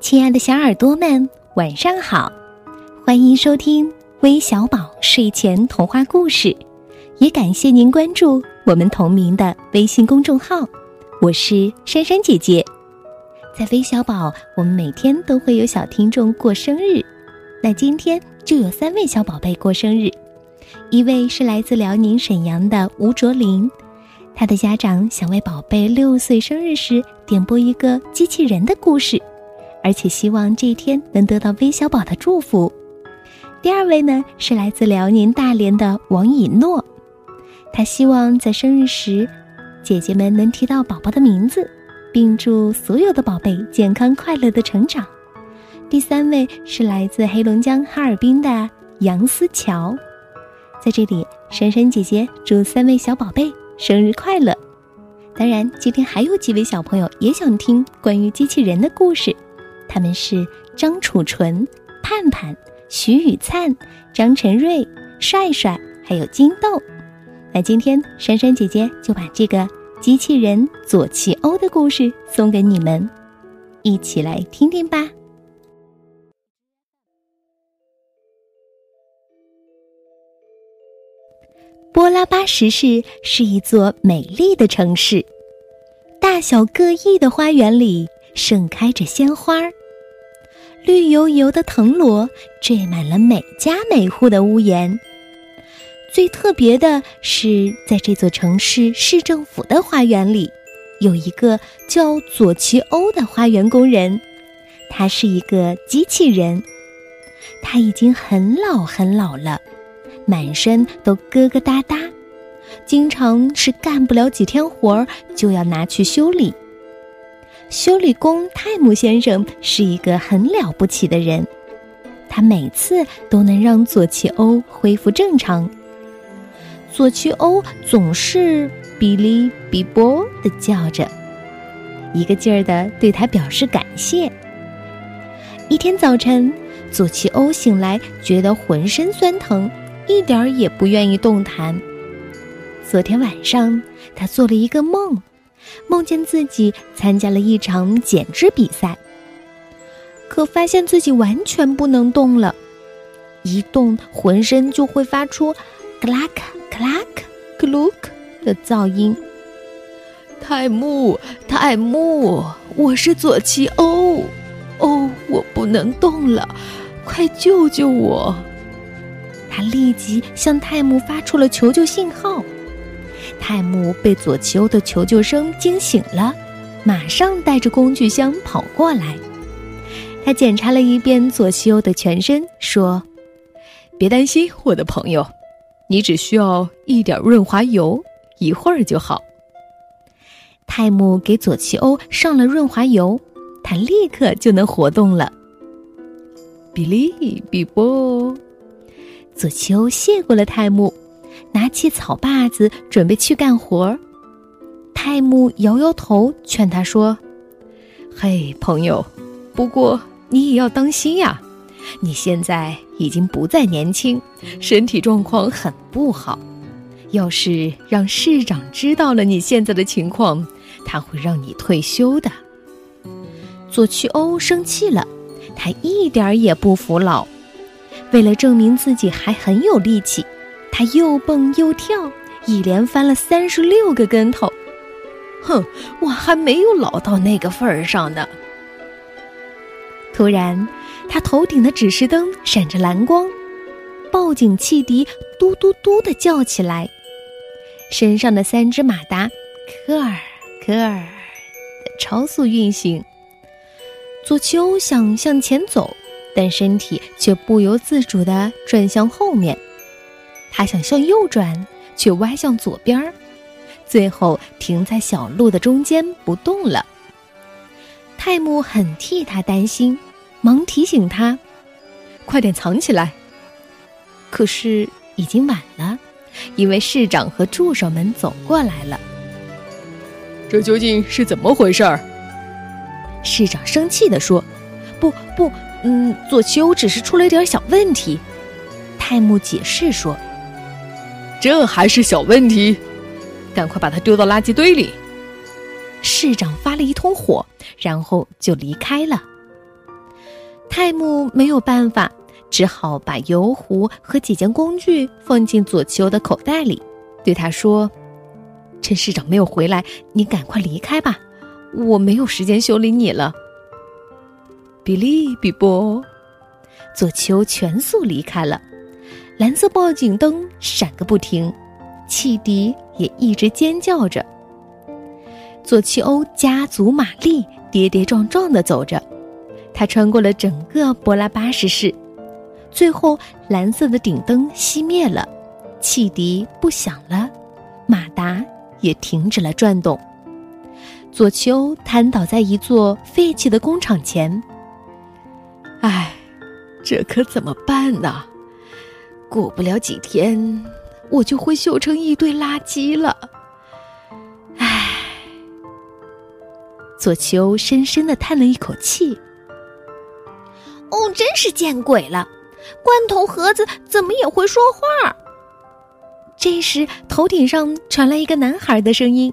亲爱的小耳朵们，晚上好！欢迎收听微小宝睡前童话故事，也感谢您关注我们同名的微信公众号。我是珊珊姐姐，在微小宝，我们每天都会有小听众过生日，那今天就有三位小宝贝过生日，一位是来自辽宁沈阳的吴卓林，他的家长想为宝贝六岁生日时点播一个机器人的故事。而且希望这一天能得到微小宝的祝福。第二位呢是来自辽宁大连的王以诺，他希望在生日时，姐姐们能提到宝宝的名字，并祝所有的宝贝健康快乐的成长。第三位是来自黑龙江哈尔滨的杨思乔，在这里，珊珊姐姐祝三位小宝贝生日快乐。当然，今天还有几位小朋友也想听关于机器人的故事。他们是张楚纯、盼盼、徐雨灿、张晨瑞、帅帅，还有金豆。那今天珊珊姐姐就把这个机器人左奇欧的故事送给你们，一起来听听吧。波拉巴什市是一座美丽的城市，大小各异的花园里盛开着鲜花儿。绿油油的藤萝缀满了每家每户的屋檐。最特别的是，在这座城市市政府的花园里，有一个叫佐奇欧的花园工人。他是一个机器人，他已经很老很老了，满身都疙疙瘩瘩，经常是干不了几天活儿就要拿去修理。修理工泰姆先生是一个很了不起的人，他每次都能让佐奇欧恢复正常。佐奇欧总是哔哩哔啵的叫着，一个劲儿的对他表示感谢。一天早晨，佐奇欧醒来，觉得浑身酸疼，一点儿也不愿意动弹。昨天晚上，他做了一个梦。梦见自己参加了一场剪纸比赛，可发现自己完全不能动了，一动浑身就会发出“克拉克克拉克克鲁克”的噪音。泰木，泰木，我是左奇欧，哦，我不能动了，快救救我！他立即向泰姆发出了求救信号。泰姆被左奇欧的求救声惊醒了，马上带着工具箱跑过来。他检查了一遍左奇欧的全身，说：“别担心，我的朋友，你只需要一点润滑油，一会儿就好。”泰姆给左奇欧上了润滑油，他立刻就能活动了。比利比波，佐奇欧谢过了泰姆。拿起草把子，准备去干活。泰姆摇摇头，劝他说：“嘿，朋友，不过你也要当心呀！你现在已经不再年轻，身体状况很不好。要是让市长知道了你现在的情况，他会让你退休的。”佐奇欧生气了，他一点也不服老。为了证明自己还很有力气。他又蹦又跳，一连翻了三十六个跟头。哼，我还没有老到那个份儿上呢。突然，他头顶的指示灯闪着蓝光，报警汽笛嘟嘟嘟的叫起来，身上的三只马达科尔科尔超速运行。左丘想向前走，但身体却不由自主地转向后面。他想向右转，却歪向左边儿，最后停在小路的中间不动了。泰姆很替他担心，忙提醒他：“快点藏起来。”可是已经晚了，因为市长和助手们走过来了。这究竟是怎么回事儿？市长生气地说：“不不，嗯，左丘只是出了点小问题。”泰姆解释说。这还是小问题，赶快把它丢到垃圾堆里。市长发了一通火，然后就离开了。泰姆没有办法，只好把油壶和几件工具放进左丘的口袋里，对他说：“趁市长没有回来，你赶快离开吧，我没有时间修理你了。”比利比波，左丘全速离开了。蓝色报警灯闪个不停，汽笛也一直尖叫着。左奇欧加足马力，跌跌撞撞地走着。他穿过了整个波拉巴什市，最后蓝色的顶灯熄灭了，汽笛不响了，马达也停止了转动。左丘瘫倒在一座废弃的工厂前。唉，这可怎么办呢？过不了几天，我就会锈成一堆垃圾了。唉，左丘深深的叹了一口气。哦，真是见鬼了！罐头盒子怎么也会说话？这时，头顶上传来一个男孩的声音：“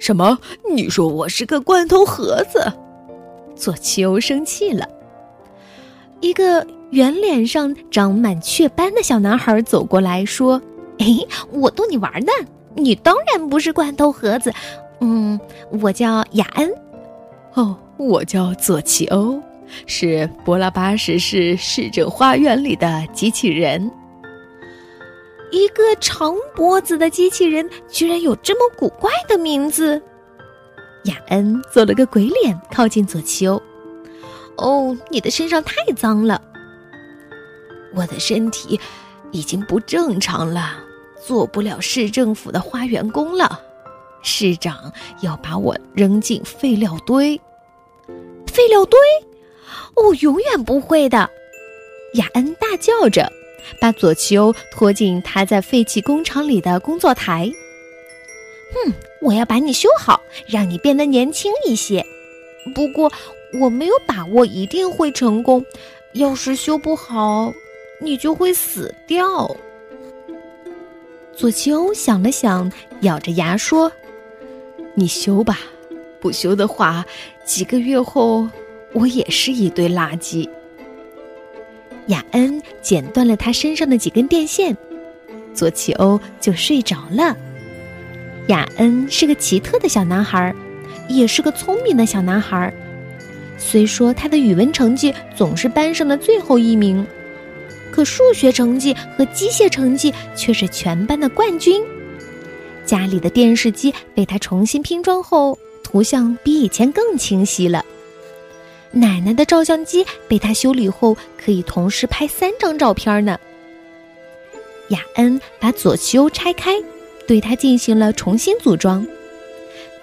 什么？你说我是个罐头盒子？”左丘生气了。一个。圆脸上长满雀斑的小男孩走过来说：“哎，我逗你玩呢，你当然不是罐头盒子。嗯，我叫雅恩。哦，我叫佐奇欧，是博拉巴什市市政花园里的机器人。一个长脖子的机器人居然有这么古怪的名字。”雅恩做了个鬼脸，靠近佐奇欧。哦，你的身上太脏了。我的身体已经不正常了，做不了市政府的花园工了。市长要把我扔进废料堆。废料堆？哦，永远不会的！雅恩大叫着，把左丘拖进他在废弃工厂里的工作台。哼，我要把你修好，让你变得年轻一些。不过我没有把握一定会成功。要是修不好……你就会死掉。左奇欧想了想，咬着牙说：“你修吧，不修的话，几个月后我也是一堆垃圾。”雅恩剪断了他身上的几根电线，左奇欧就睡着了。雅恩是个奇特的小男孩，也是个聪明的小男孩。虽说他的语文成绩总是班上的最后一名。可数学成绩和机械成绩却是全班的冠军。家里的电视机被他重新拼装后，图像比以前更清晰了。奶奶的照相机被他修理后，可以同时拍三张照片呢。雅恩把左丘拆开，对他进行了重新组装，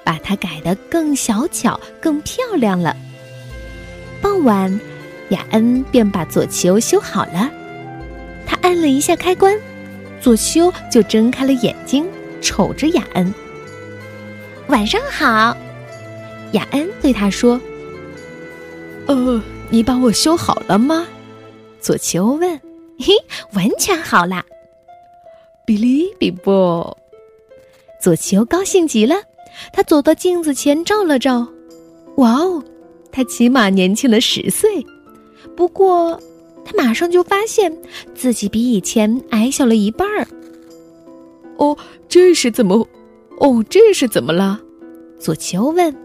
把它改得更小巧、更漂亮了。傍晚，雅恩便把左丘修好了。按了一下开关，左丘就睁开了眼睛，瞅着雅恩。晚上好，雅恩对他说：“呃，你把我修好了吗？”左丘问。“嘿，完全好啦。”比利比波，左丘高兴极了。他走到镜子前照了照，哇哦，他起码年轻了十岁。不过。他马上就发现自己比以前矮小了一半儿。哦，这是怎么？哦，这是怎么了？左奇欧问。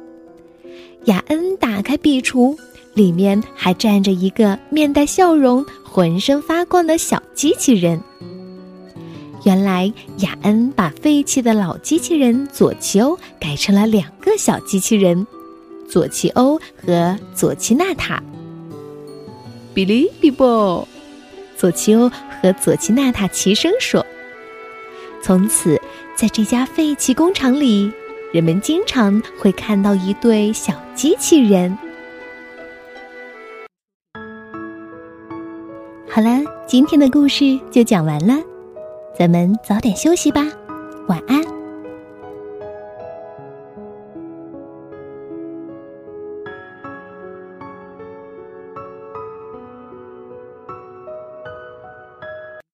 雅恩打开壁橱，里面还站着一个面带笑容、浑身发光的小机器人。原来雅恩把废弃的老机器人左奇欧改成了两个小机器人：左奇欧和左奇娜塔。比利比波，佐丘和佐奇娜塔齐声说：“从此，在这家废弃工厂里，人们经常会看到一对小机器人。”好了，今天的故事就讲完了，咱们早点休息吧，晚安。